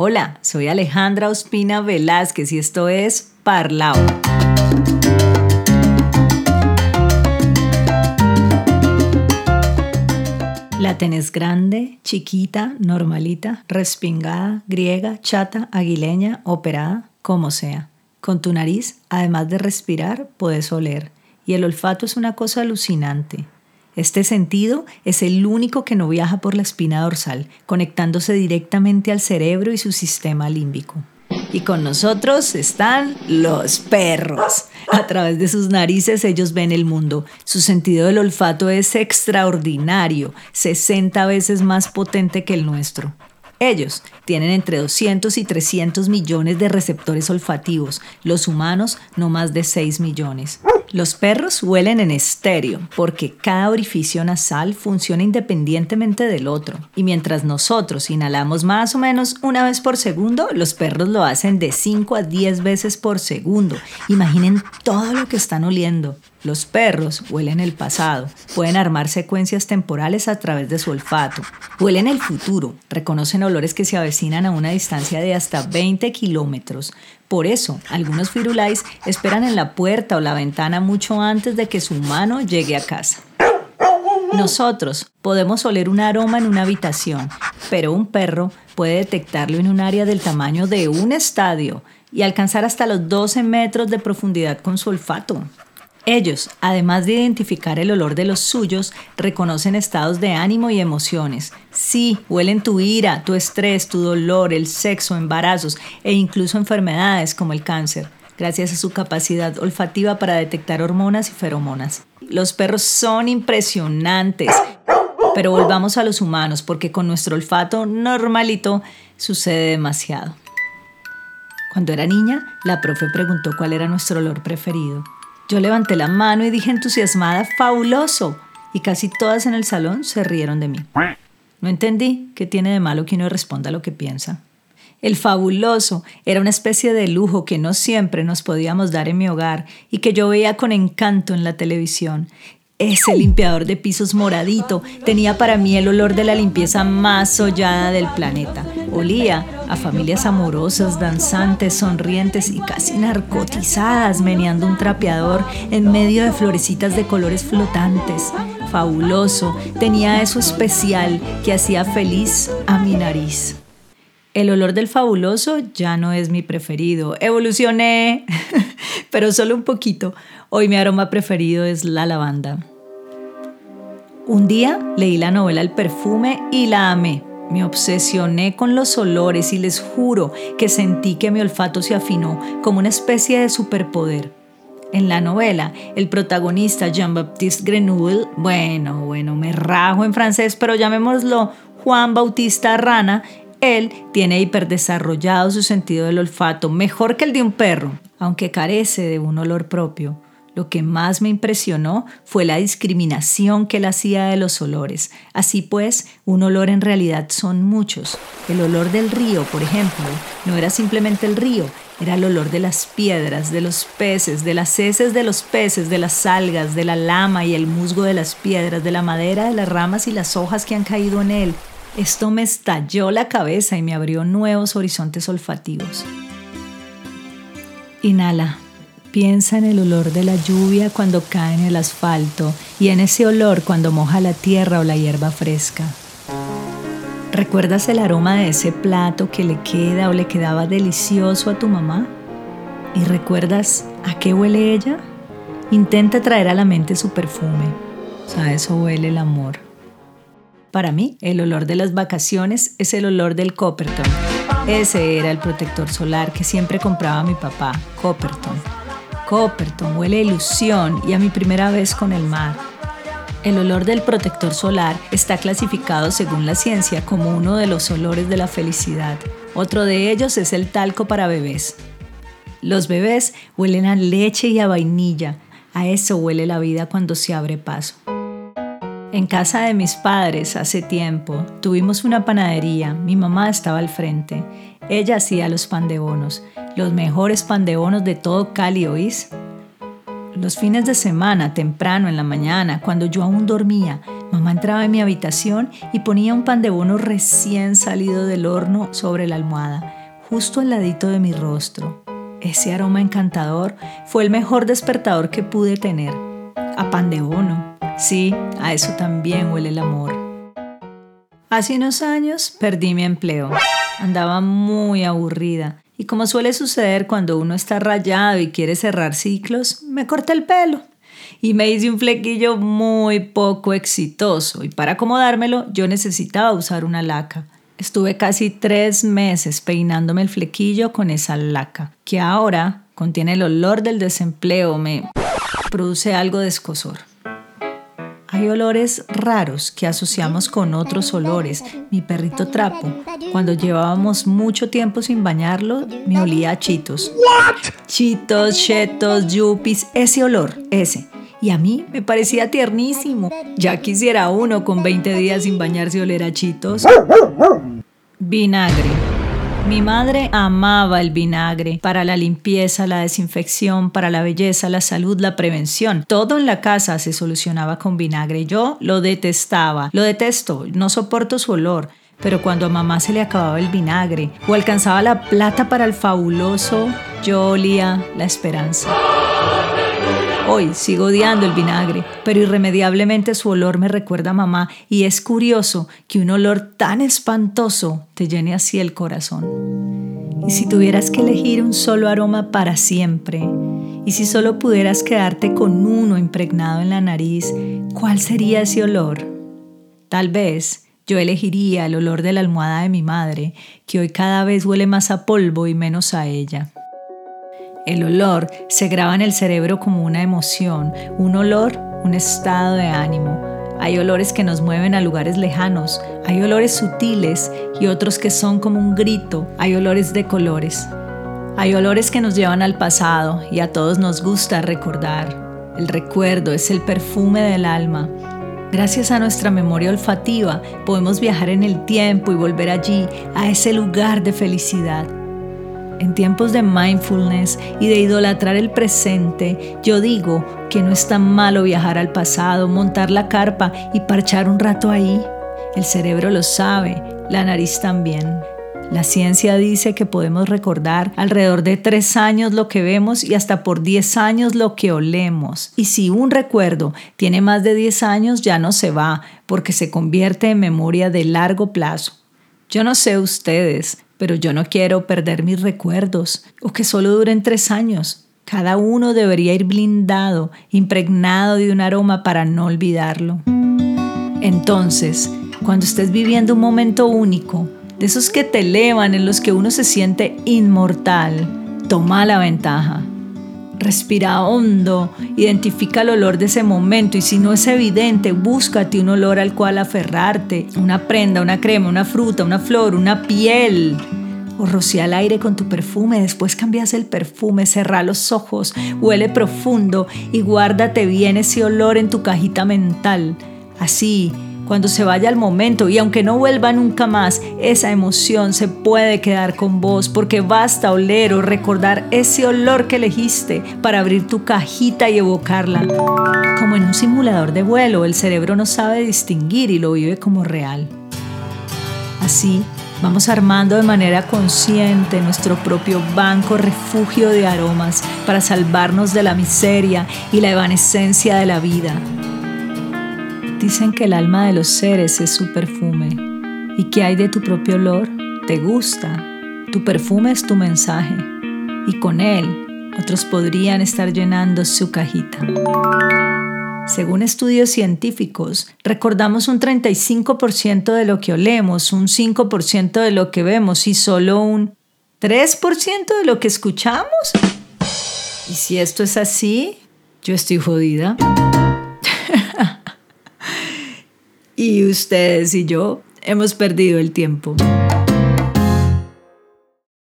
Hola, soy Alejandra Ospina Velázquez y esto es Parlao. La tenés grande, chiquita, normalita, respingada, griega, chata, aguileña, operada, como sea. Con tu nariz, además de respirar, puedes oler. Y el olfato es una cosa alucinante. Este sentido es el único que no viaja por la espina dorsal, conectándose directamente al cerebro y su sistema límbico. Y con nosotros están los perros. A través de sus narices ellos ven el mundo. Su sentido del olfato es extraordinario, 60 veces más potente que el nuestro. Ellos tienen entre 200 y 300 millones de receptores olfativos, los humanos no más de 6 millones. Los perros huelen en estéreo porque cada orificio nasal funciona independientemente del otro. Y mientras nosotros inhalamos más o menos una vez por segundo, los perros lo hacen de 5 a 10 veces por segundo. Imaginen todo lo que están oliendo. Los perros huelen el pasado, pueden armar secuencias temporales a través de su olfato, huelen el futuro, reconocen olores que se avecinan a una distancia de hasta 20 kilómetros. Por eso, algunos firulais esperan en la puerta o la ventana mucho antes de que su humano llegue a casa. Nosotros podemos oler un aroma en una habitación, pero un perro puede detectarlo en un área del tamaño de un estadio y alcanzar hasta los 12 metros de profundidad con su olfato. Ellos, además de identificar el olor de los suyos, reconocen estados de ánimo y emociones. Sí, huelen tu ira, tu estrés, tu dolor, el sexo, embarazos e incluso enfermedades como el cáncer, gracias a su capacidad olfativa para detectar hormonas y feromonas. Los perros son impresionantes. Pero volvamos a los humanos, porque con nuestro olfato normalito sucede demasiado. Cuando era niña, la profe preguntó cuál era nuestro olor preferido. Yo levanté la mano y dije entusiasmada, fabuloso. Y casi todas en el salón se rieron de mí. No entendí qué tiene de malo que uno responda lo que piensa. El fabuloso era una especie de lujo que no siempre nos podíamos dar en mi hogar y que yo veía con encanto en la televisión. Ese limpiador de pisos moradito tenía para mí el olor de la limpieza más sollada del planeta. Olía a familias amorosas, danzantes, sonrientes y casi narcotizadas meneando un trapeador en medio de florecitas de colores flotantes. Fabuloso, tenía eso especial que hacía feliz a mi nariz. El olor del fabuloso ya no es mi preferido. Evolucioné, pero solo un poquito. Hoy mi aroma preferido es la lavanda. Un día leí la novela El perfume y la amé. Me obsesioné con los olores y les juro que sentí que mi olfato se afinó como una especie de superpoder. En la novela, el protagonista Jean-Baptiste Grenouille, bueno, bueno, me rajo en francés, pero llamémoslo Juan Bautista Rana, él tiene hiperdesarrollado su sentido del olfato, mejor que el de un perro, aunque carece de un olor propio. Lo que más me impresionó fue la discriminación que él hacía de los olores. Así pues, un olor en realidad son muchos. El olor del río, por ejemplo, no era simplemente el río, era el olor de las piedras, de los peces, de las heces de los peces, de las algas, de la lama y el musgo de las piedras, de la madera, de las ramas y las hojas que han caído en él, esto me estalló la cabeza y me abrió nuevos horizontes olfativos. Inhala. Piensa en el olor de la lluvia cuando cae en el asfalto y en ese olor cuando moja la tierra o la hierba fresca. ¿Recuerdas el aroma de ese plato que le queda o le quedaba delicioso a tu mamá? ¿Y recuerdas a qué huele ella? Intenta traer a la mente su perfume. O eso huele el amor. Para mí, el olor de las vacaciones es el olor del Copperton. Ese era el protector solar que siempre compraba mi papá, Copperton. Copperton huele a ilusión y a mi primera vez con el mar. El olor del protector solar está clasificado según la ciencia como uno de los olores de la felicidad. Otro de ellos es el talco para bebés. Los bebés huelen a leche y a vainilla. A eso huele la vida cuando se abre paso. En casa de mis padres hace tiempo tuvimos una panadería, mi mamá estaba al frente, ella hacía los pan de bonos, los mejores pan de todo Cali, ¿oís? Los fines de semana, temprano en la mañana, cuando yo aún dormía, mamá entraba en mi habitación y ponía un pan de bono recién salido del horno sobre la almohada, justo al ladito de mi rostro. Ese aroma encantador fue el mejor despertador que pude tener. A pan de bono. Sí, a eso también huele el amor. Hace unos años perdí mi empleo. Andaba muy aburrida y como suele suceder cuando uno está rayado y quiere cerrar ciclos, me corté el pelo y me hice un flequillo muy poco exitoso y para acomodármelo yo necesitaba usar una laca. Estuve casi tres meses peinándome el flequillo con esa laca, que ahora contiene el olor del desempleo, me produce algo de escosor. Hay olores raros que asociamos con otros olores. Mi perrito trapo, cuando llevábamos mucho tiempo sin bañarlo, me olía a chitos. Chitos, chetos, yuppies, ese olor, ese. Y a mí me parecía tiernísimo. Ya quisiera uno con 20 días sin bañarse oler a chitos. Vinagre. Mi madre amaba el vinagre para la limpieza, la desinfección, para la belleza, la salud, la prevención. Todo en la casa se solucionaba con vinagre. Yo lo detestaba, lo detesto, no soporto su olor. Pero cuando a mamá se le acababa el vinagre o alcanzaba la plata para el fabuloso, yo olía la esperanza. Hoy sigo odiando el vinagre, pero irremediablemente su olor me recuerda a mamá y es curioso que un olor tan espantoso te llene así el corazón. Y si tuvieras que elegir un solo aroma para siempre, y si solo pudieras quedarte con uno impregnado en la nariz, ¿cuál sería ese olor? Tal vez yo elegiría el olor de la almohada de mi madre, que hoy cada vez huele más a polvo y menos a ella. El olor se graba en el cerebro como una emoción, un olor, un estado de ánimo. Hay olores que nos mueven a lugares lejanos, hay olores sutiles y otros que son como un grito, hay olores de colores. Hay olores que nos llevan al pasado y a todos nos gusta recordar. El recuerdo es el perfume del alma. Gracias a nuestra memoria olfativa podemos viajar en el tiempo y volver allí, a ese lugar de felicidad. En tiempos de mindfulness y de idolatrar el presente, yo digo que no es tan malo viajar al pasado, montar la carpa y parchar un rato ahí. El cerebro lo sabe, la nariz también. La ciencia dice que podemos recordar alrededor de tres años lo que vemos y hasta por diez años lo que olemos. Y si un recuerdo tiene más de diez años ya no se va porque se convierte en memoria de largo plazo. Yo no sé ustedes, pero yo no quiero perder mis recuerdos o que solo duren tres años. Cada uno debería ir blindado, impregnado de un aroma para no olvidarlo. Entonces, cuando estés viviendo un momento único, de esos que te elevan, en los que uno se siente inmortal, toma la ventaja. Respira hondo, identifica el olor de ese momento y si no es evidente, búscate un olor al cual aferrarte, una prenda, una crema, una fruta, una flor, una piel. O rocía el aire con tu perfume, después cambias el perfume, cerra los ojos, huele profundo y guárdate bien ese olor en tu cajita mental. Así, cuando se vaya el momento y aunque no vuelva nunca más, esa emoción se puede quedar con vos porque basta oler o recordar ese olor que elegiste para abrir tu cajita y evocarla. Como en un simulador de vuelo, el cerebro no sabe distinguir y lo vive como real. Así, Vamos armando de manera consciente nuestro propio banco refugio de aromas para salvarnos de la miseria y la evanescencia de la vida. Dicen que el alma de los seres es su perfume. ¿Y qué hay de tu propio olor? ¿Te gusta? Tu perfume es tu mensaje. Y con él, otros podrían estar llenando su cajita. Según estudios científicos, recordamos un 35% de lo que olemos, un 5% de lo que vemos y solo un 3% de lo que escuchamos. Y si esto es así, yo estoy jodida y ustedes y yo hemos perdido el tiempo.